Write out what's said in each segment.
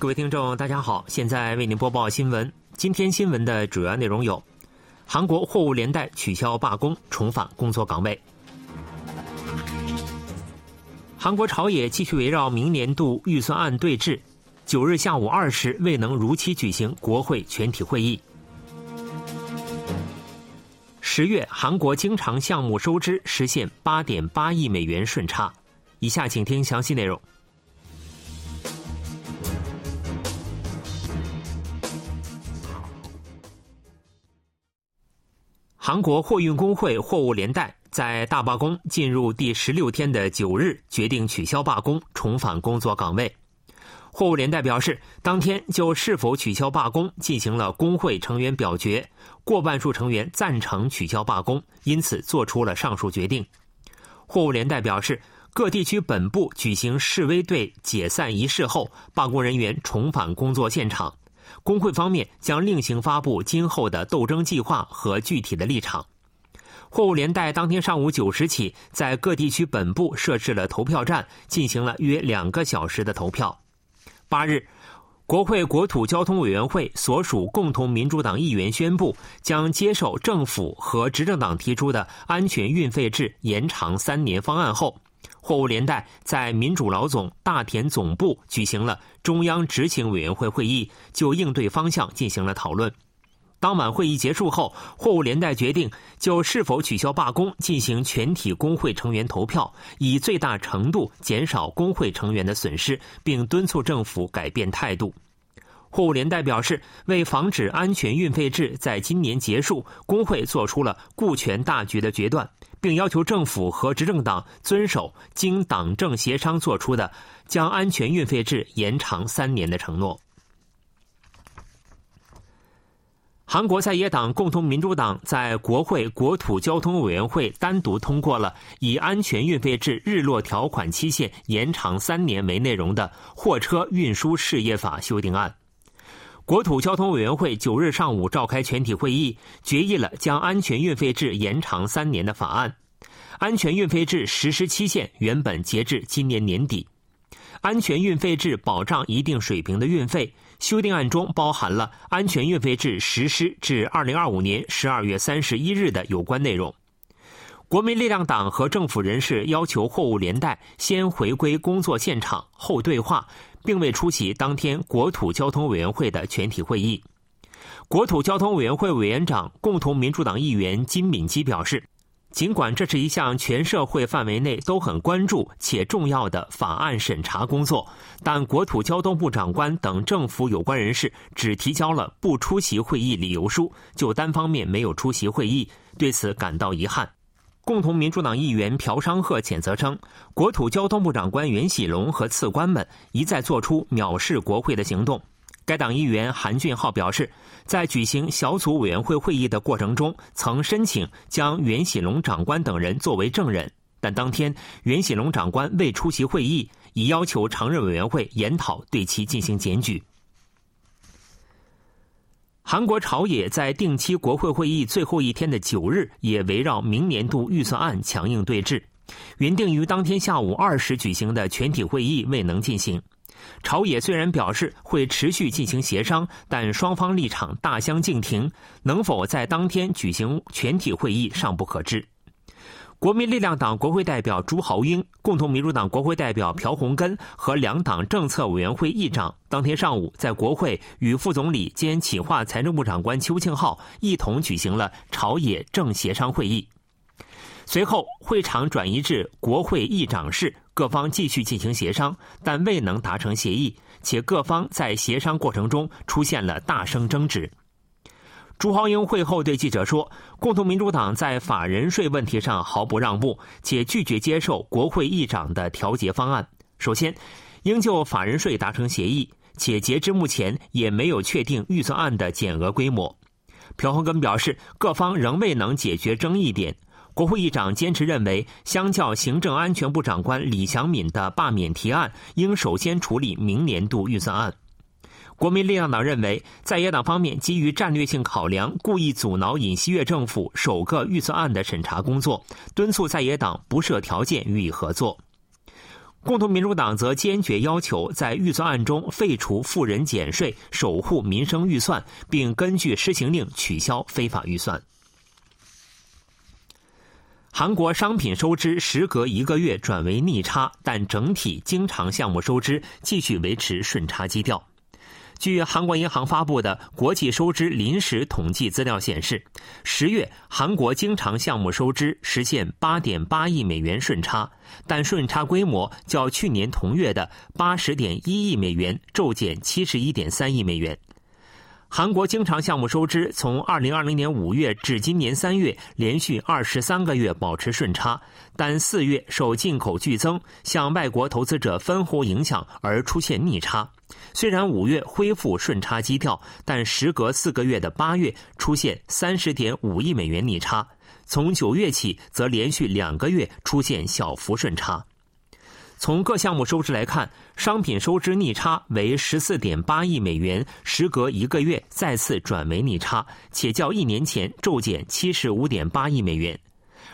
各位听众，大家好，现在为您播报新闻。今天新闻的主要内容有：韩国货物连带取消罢工，重返工作岗位；韩国朝野继续围绕明年度预算案对峙；九日下午二时未能如期举行国会全体会议；十月韩国经常项目收支实现八点八亿美元顺差。以下请听详细内容。韩国货运工会货物连带在大罢工进入第十六天的九日，决定取消罢工，重返工作岗位。货物连带表示，当天就是否取消罢工进行了工会成员表决，过半数成员赞成取消罢工，因此做出了上述决定。货物连带表示，各地区本部举行示威队解散仪式后，罢工人员重返工作现场。工会方面将另行发布今后的斗争计划和具体的立场。货物连带当天上午九时起，在各地区本部设置了投票站，进行了约两个小时的投票。八日，国会国土交通委员会所属共同民主党议员宣布，将接受政府和执政党提出的安全运费制延长三年方案后。货物连带在民主老总大田总部举行了中央执行委员会会议，就应对方向进行了讨论。当晚会议结束后，货物连带决定就是否取消罢工进行全体工会成员投票，以最大程度减少工会成员的损失，并敦促政府改变态度。货物连带表示，为防止安全运费制在今年结束，工会做出了顾全大局的决断。并要求政府和执政党遵守经党政协商作出的将安全运费制延长三年的承诺。韩国在野党共同民主党在国会国土交通委员会单独通过了以安全运费制日落条款期限延长三年为内容的货车运输事业法修订案。国土交通委员会九日上午召开全体会议，决议了将安全运费制延长三年的法案。安全运费制实施期限原本截至今年年底。安全运费制保障一定水平的运费。修订案中包含了安全运费制实施至二零二五年十二月三十一日的有关内容。国民力量党和政府人士要求货物连带先回归工作现场后对话。并未出席当天国土交通委员会的全体会议。国土交通委员会委员长、共同民主党议员金敏基表示，尽管这是一项全社会范围内都很关注且重要的法案审查工作，但国土交通部长官等政府有关人士只提交了不出席会议理由书，就单方面没有出席会议，对此感到遗憾。共同民主党议员朴商赫谴责称，国土交通部长官袁喜龙和次官们一再做出藐视国会的行动。该党议员韩俊浩表示，在举行小组委员会会议的过程中，曾申请将袁喜龙长官等人作为证人，但当天袁喜龙长官未出席会议，已要求常任委员会研讨对其进行检举。韩国朝野在定期国会会议最后一天的九日，也围绕明年度预算案强硬对峙。原定于当天下午二时举行的全体会议未能进行。朝野虽然表示会持续进行协商，但双方立场大相径庭，能否在当天举行全体会议尚不可知。国民力量党国会代表朱豪英、共同民主党国会代表朴洪根和两党政策委员会议长当天上午在国会与副总理兼企划财政部长官邱庆浩一同举行了朝野政协商会议。随后，会场转移至国会议长室，各方继续进行协商，但未能达成协议，且各方在协商过程中出现了大声争执。朱豪英会后对记者说：“共同民主党在法人税问题上毫不让步，且拒绝接受国会议长的调节方案。首先，应就法人税达成协议，且截至目前也没有确定预算案的减额规模。”朴恒根表示，各方仍未能解决争议点。国会议长坚持认为，相较行政安全部长官李祥敏的罢免提案，应首先处理明年度预算案。国民力量党认为，在野党方面基于战略性考量，故意阻挠尹锡悦政府首个预算案的审查工作，敦促在野党不设条件予以合作。共同民主党则坚决要求在预算案中废除富人减税，守护民生预算，并根据施行令取消非法预算。韩国商品收支时隔一个月转为逆差，但整体经常项目收支继续维持顺差基调。据韩国银行发布的国际收支临时统计资料显示，十月韩国经常项目收支实现八点八亿美元顺差，但顺差规模较去年同月的八十点一亿美元骤减七十一点三亿美元。韩国经常项目收支从二零二零年五月至今年三月连续二十三个月保持顺差，但四月受进口剧增向外国投资者分红影响而出现逆差。虽然五月恢复顺差基调，但时隔四个月的八月出现三十点五亿美元逆差，从九月起则连续两个月出现小幅顺差。从各项目收支来看，商品收支逆差为十四点八亿美元，时隔一个月再次转为逆差，且较一年前骤减七十五点八亿美元。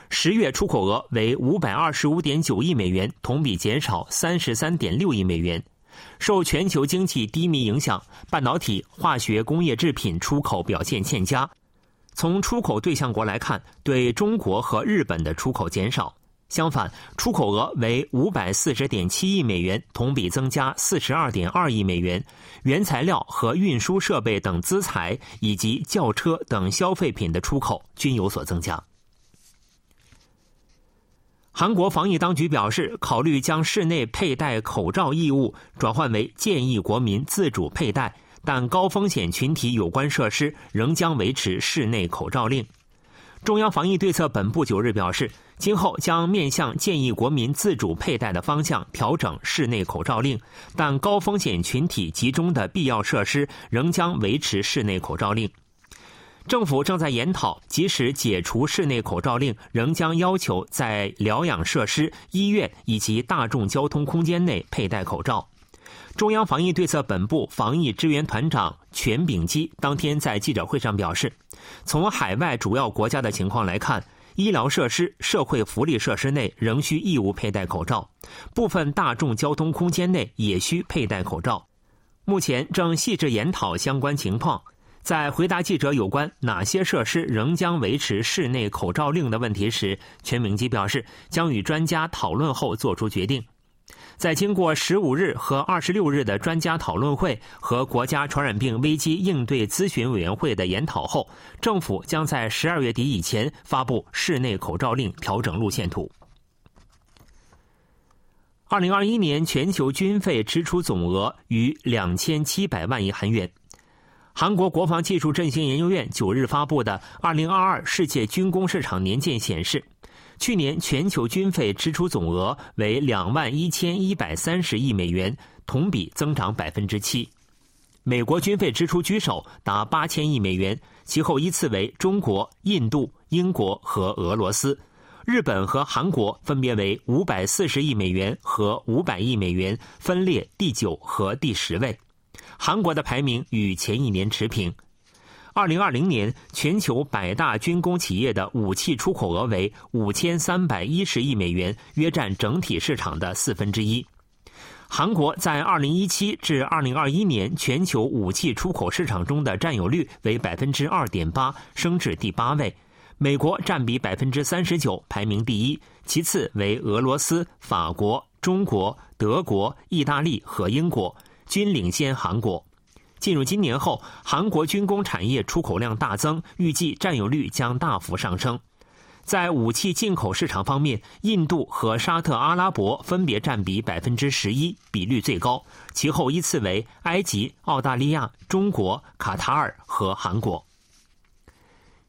十月出口额为五百二十五点九亿美元，同比减少三十三点六亿美元。受全球经济低迷影响，半导体、化学工业制品出口表现欠佳。从出口对象国来看，对中国和日本的出口减少。相反，出口额为五百四十点七亿美元，同比增加四十二点二亿美元。原材料和运输设备等资材以及轿车等消费品的出口均有所增加。韩国防疫当局表示，考虑将室内佩戴口罩义务转换为建议国民自主佩戴，但高风险群体有关设施仍将维持室内口罩令。中央防疫对策本部九日表示。今后将面向建议国民自主佩戴的方向调整室内口罩令，但高风险群体集中的必要设施仍将维持室内口罩令。政府正在研讨，即使解除室内口罩令，仍将要求在疗养设施、医院以及大众交通空间内佩戴口罩。中央防疫对策本部防疫支援团长全炳基当天在记者会上表示，从海外主要国家的情况来看。医疗设施、社会福利设施内仍需义务佩戴口罩，部分大众交通空间内也需佩戴口罩。目前正细致研讨相关情况。在回答记者有关哪些设施仍将维持室内口罩令的问题时，全炳基表示将与专家讨论后作出决定。在经过十五日和二十六日的专家讨论会和国家传染病危机应对咨询委员会的研讨后，政府将在十二月底以前发布室内口罩令调整路线图。二零二一年全球军费支出总额逾两千七百万亿韩元。韩国国防技术振兴研究院九日发布的二零二二世界军工市场年鉴显示。去年全球军费支出总额为两万一千一百三十亿美元，同比增长百分之七。美国军费支出居首，达八千亿美元，其后依次为中国、印度、英国和俄罗斯。日本和韩国分别为五百四十亿美元和五百亿美元，分列第九和第十位。韩国的排名与前一年持平。二零二零年，全球百大军工企业的武器出口额为五千三百一十亿美元，约占整体市场的四分之一。韩国在二零一七至二零二一年全球武器出口市场中的占有率为百分之二点八，升至第八位。美国占比百分之三十九，排名第一，其次为俄罗斯、法国、中国、德国、意大利和英国，均领先韩国。进入今年后，韩国军工产业出口量大增，预计占有率将大幅上升。在武器进口市场方面，印度和沙特阿拉伯分别占比百分之十一，比率最高，其后依次为埃及、澳大利亚、中国、卡塔尔和韩国。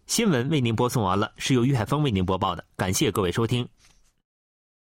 新闻为您播送完了，是由于海峰为您播报的，感谢各位收听。